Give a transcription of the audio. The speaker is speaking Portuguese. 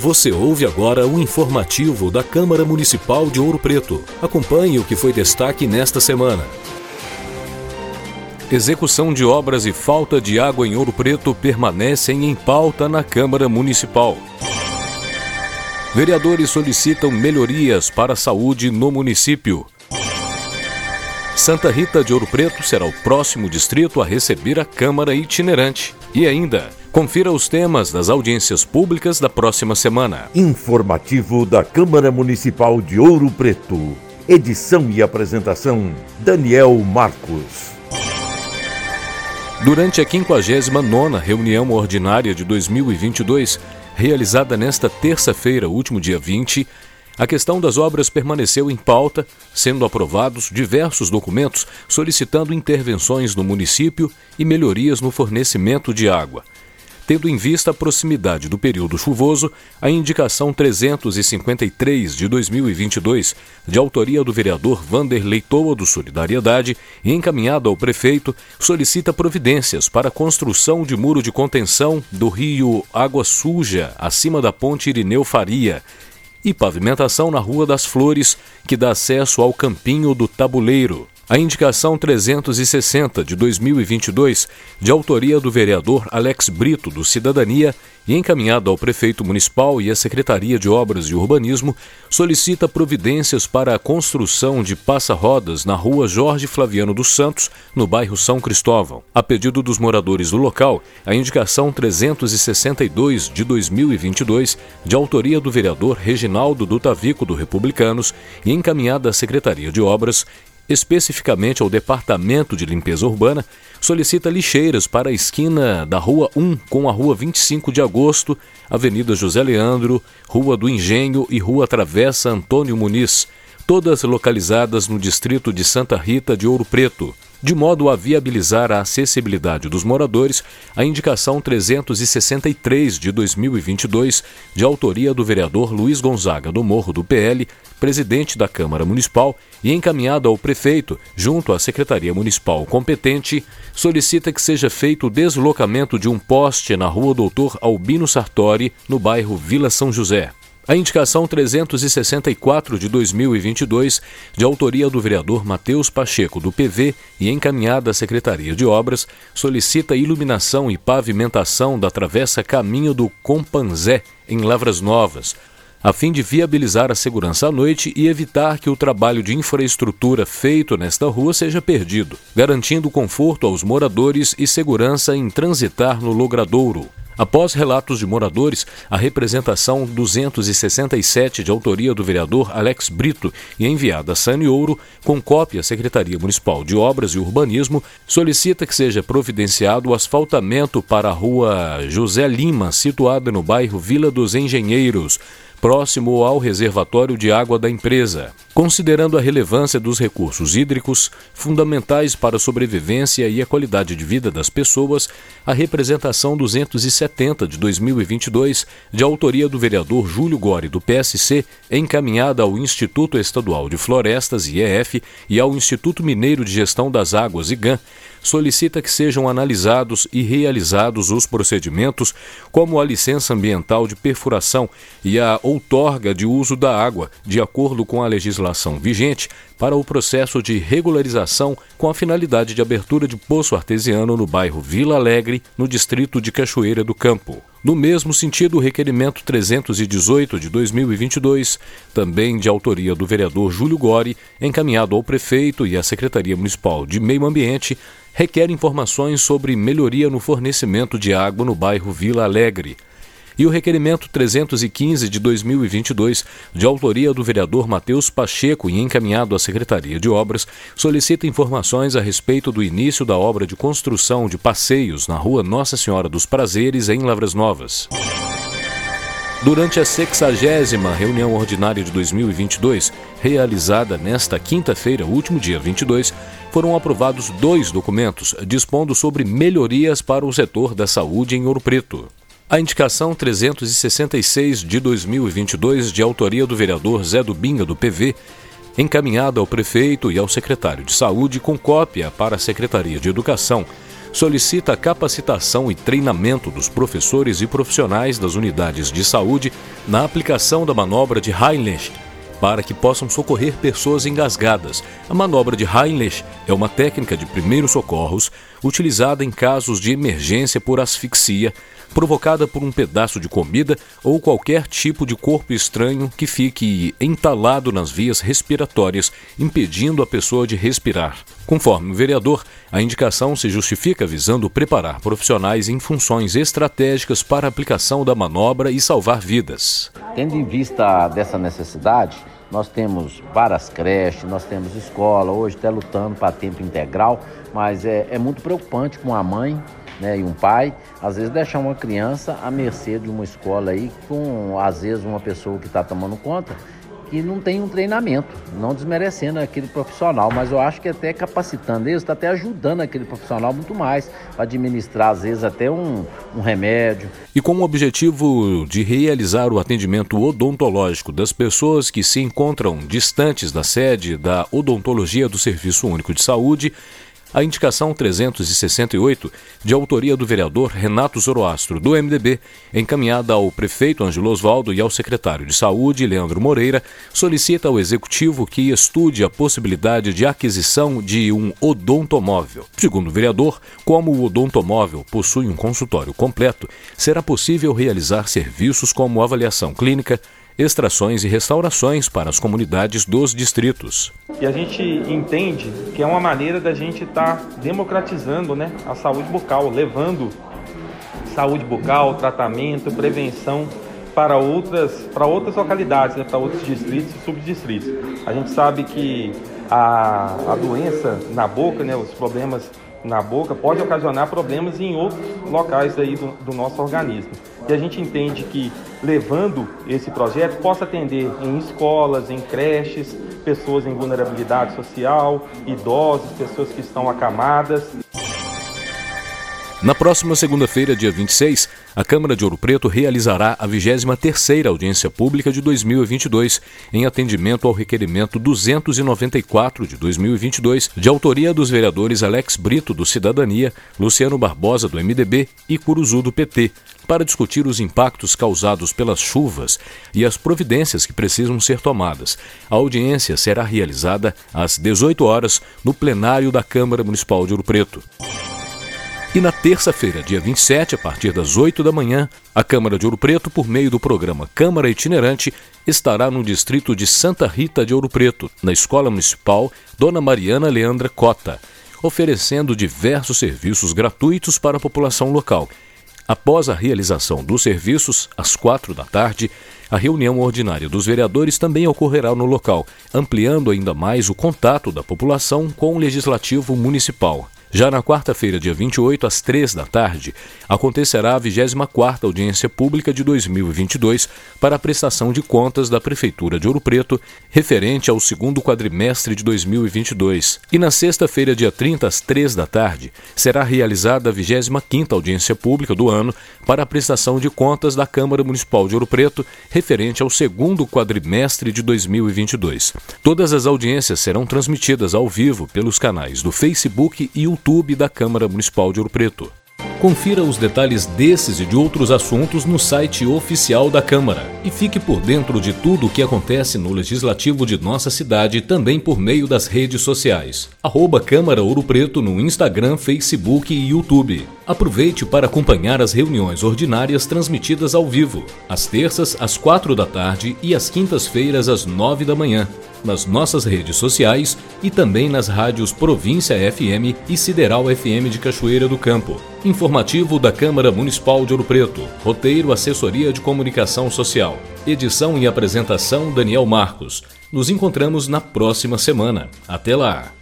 Você ouve agora o informativo da Câmara Municipal de Ouro Preto. Acompanhe o que foi destaque nesta semana. Execução de obras e falta de água em Ouro Preto permanecem em pauta na Câmara Municipal. Vereadores solicitam melhorias para a saúde no município. Santa Rita de Ouro Preto será o próximo distrito a receber a Câmara itinerante. E ainda, Confira os temas das audiências públicas da próxima semana. Informativo da Câmara Municipal de Ouro Preto. Edição e apresentação: Daniel Marcos. Durante a 59 reunião ordinária de 2022, realizada nesta terça-feira, último dia 20, a questão das obras permaneceu em pauta, sendo aprovados diversos documentos solicitando intervenções no município e melhorias no fornecimento de água. Tendo em vista a proximidade do período chuvoso, a indicação 353 de 2022, de autoria do vereador Vanderlei Toa do Solidariedade e encaminhada ao prefeito, solicita providências para a construção de muro de contenção do rio Água Suja, acima da ponte Irineu Faria, e pavimentação na Rua das Flores, que dá acesso ao Campinho do Tabuleiro. A indicação 360 de 2022, de autoria do vereador Alex Brito, do Cidadania, e encaminhada ao prefeito municipal e à Secretaria de Obras e Urbanismo, solicita providências para a construção de passa-rodas na rua Jorge Flaviano dos Santos, no bairro São Cristóvão. A pedido dos moradores do local, a indicação 362 de 2022, de autoria do vereador Reginaldo Dutavico do Republicanos, e encaminhada à Secretaria de Obras, especificamente ao Departamento de Limpeza Urbana, solicita lixeiras para a esquina da Rua 1 com a Rua 25 de Agosto, Avenida José Leandro, Rua do Engenho e Rua Travessa Antônio Muniz, todas localizadas no distrito de Santa Rita de Ouro Preto de modo a viabilizar a acessibilidade dos moradores, a indicação 363 de 2022, de autoria do vereador Luiz Gonzaga do Morro do PL, presidente da Câmara Municipal, e encaminhada ao prefeito, junto à Secretaria Municipal competente, solicita que seja feito o deslocamento de um poste na rua Doutor Albino Sartori, no bairro Vila São José. A indicação 364 de 2022, de autoria do vereador Matheus Pacheco, do PV, e encaminhada à Secretaria de Obras, solicita iluminação e pavimentação da travessa Caminho do Companzé, em Lavras Novas, a fim de viabilizar a segurança à noite e evitar que o trabalho de infraestrutura feito nesta rua seja perdido, garantindo conforto aos moradores e segurança em transitar no Logradouro. Após relatos de moradores, a representação 267 de autoria do vereador Alex Brito e enviada a Sani Ouro, com cópia à Secretaria Municipal de Obras e Urbanismo, solicita que seja providenciado o asfaltamento para a rua José Lima, situada no bairro Vila dos Engenheiros, próximo ao reservatório de água da empresa. Considerando a relevância dos recursos hídricos, fundamentais para a sobrevivência e a qualidade de vida das pessoas, a representação 270 de 2022, de autoria do vereador Júlio Gore, do PSC, encaminhada ao Instituto Estadual de Florestas, IEF, e ao Instituto Mineiro de Gestão das Águas, IGAN, solicita que sejam analisados e realizados os procedimentos, como a licença ambiental de perfuração e a outorga de uso da água, de acordo com a legislação vigente, para o processo de regularização com a finalidade de abertura de poço artesiano no bairro Vila Alegre, no distrito de Cachoeira do Campo. No mesmo sentido, o requerimento 318 de 2022, também de autoria do vereador Júlio Gori, encaminhado ao prefeito e à Secretaria Municipal de Meio Ambiente, requer informações sobre melhoria no fornecimento de água no bairro Vila Alegre e o requerimento 315 de 2022, de autoria do vereador Matheus Pacheco e encaminhado à Secretaria de Obras, solicita informações a respeito do início da obra de construção de passeios na rua Nossa Senhora dos Prazeres, em Lavras Novas. Durante a 60 reunião ordinária de 2022, realizada nesta quinta-feira, último dia 22, foram aprovados dois documentos dispondo sobre melhorias para o setor da saúde em Ouro Preto. A indicação 366 de 2022, de autoria do vereador Zé Dubinga, do PV, encaminhada ao prefeito e ao secretário de Saúde com cópia para a Secretaria de Educação, solicita capacitação e treinamento dos professores e profissionais das unidades de saúde na aplicação da manobra de Heinlein para que possam socorrer pessoas engasgadas. A manobra de Heinlein é uma técnica de primeiros socorros utilizada em casos de emergência por asfixia, provocada por um pedaço de comida ou qualquer tipo de corpo estranho que fique entalado nas vias respiratórias, impedindo a pessoa de respirar. Conforme o vereador, a indicação se justifica visando preparar profissionais em funções estratégicas para a aplicação da manobra e salvar vidas. Tendo em vista dessa necessidade, nós temos várias creches, nós temos escola, hoje até lutando para tempo integral, mas é, é muito preocupante com a mãe né, e um pai, às vezes deixar uma criança à mercê de uma escola aí, com às vezes uma pessoa que está tomando conta que não tem um treinamento, não desmerecendo aquele profissional, mas eu acho que até capacitando eles, está até ajudando aquele profissional muito mais para administrar, às vezes, até um, um remédio. E com o objetivo de realizar o atendimento odontológico das pessoas que se encontram distantes da sede da odontologia do Serviço Único de Saúde, a indicação 368, de autoria do vereador Renato Zoroastro, do MDB, encaminhada ao prefeito Ângelo Osvaldo e ao secretário de Saúde, Leandro Moreira, solicita ao executivo que estude a possibilidade de aquisição de um odontomóvel. Segundo o vereador, como o odontomóvel possui um consultório completo, será possível realizar serviços como avaliação clínica, extrações e restaurações para as comunidades dos distritos. E a gente entende que é uma maneira da gente estar tá democratizando né, a saúde bucal, levando saúde bucal, tratamento, prevenção para outras, para outras localidades, né, para outros distritos e subdistritos. A gente sabe que a, a doença na boca, né, os problemas na boca, pode ocasionar problemas em outros locais aí do, do nosso organismo. E a gente entende que levando esse projeto possa atender em escolas, em creches, pessoas em vulnerabilidade social, idosos, pessoas que estão acamadas. Na próxima segunda-feira, dia 26, a Câmara de Ouro Preto realizará a 23ª audiência pública de 2022, em atendimento ao requerimento 294 de 2022, de autoria dos vereadores Alex Brito, do Cidadania, Luciano Barbosa, do MDB e Curuzu, do PT, para discutir os impactos causados pelas chuvas e as providências que precisam ser tomadas. A audiência será realizada às 18 horas no plenário da Câmara Municipal de Ouro Preto. E na terça-feira, dia 27, a partir das 8 da manhã, a Câmara de Ouro Preto, por meio do programa Câmara Itinerante, estará no distrito de Santa Rita de Ouro Preto, na Escola Municipal Dona Mariana Leandra Cota, oferecendo diversos serviços gratuitos para a população local. Após a realização dos serviços, às quatro da tarde, a reunião ordinária dos vereadores também ocorrerá no local, ampliando ainda mais o contato da população com o Legislativo Municipal. Já na quarta-feira, dia 28, às três da tarde, acontecerá a 24ª audiência pública de 2022 para a prestação de contas da Prefeitura de Ouro Preto, referente ao segundo quadrimestre de 2022. E na sexta-feira, dia 30, às três da tarde, será realizada a 25ª audiência pública do ano para a prestação de contas da Câmara Municipal de Ouro Preto, referente ao segundo quadrimestre de 2022. Todas as audiências serão transmitidas ao vivo pelos canais do Facebook e YouTube YouTube da Câmara Municipal de Ouro Preto. Confira os detalhes desses e de outros assuntos no site oficial da Câmara e fique por dentro de tudo o que acontece no Legislativo de nossa cidade também por meio das redes sociais. Arroba Câmara Ouro Preto no Instagram, Facebook e YouTube. Aproveite para acompanhar as reuniões ordinárias transmitidas ao vivo, às terças às quatro da tarde e às quintas-feiras às nove da manhã nas nossas redes sociais e também nas rádios Província FM e Sideral FM de Cachoeira do Campo. Informativo da Câmara Municipal de Ouro Preto. Roteiro Assessoria de Comunicação Social. Edição e apresentação Daniel Marcos. Nos encontramos na próxima semana. Até lá!